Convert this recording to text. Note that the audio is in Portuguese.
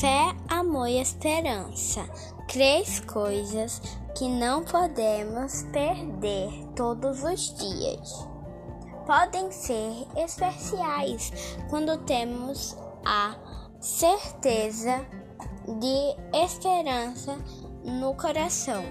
fé, amor e esperança. Três coisas que não podemos perder todos os dias. Podem ser especiais quando temos a certeza de esperança no coração.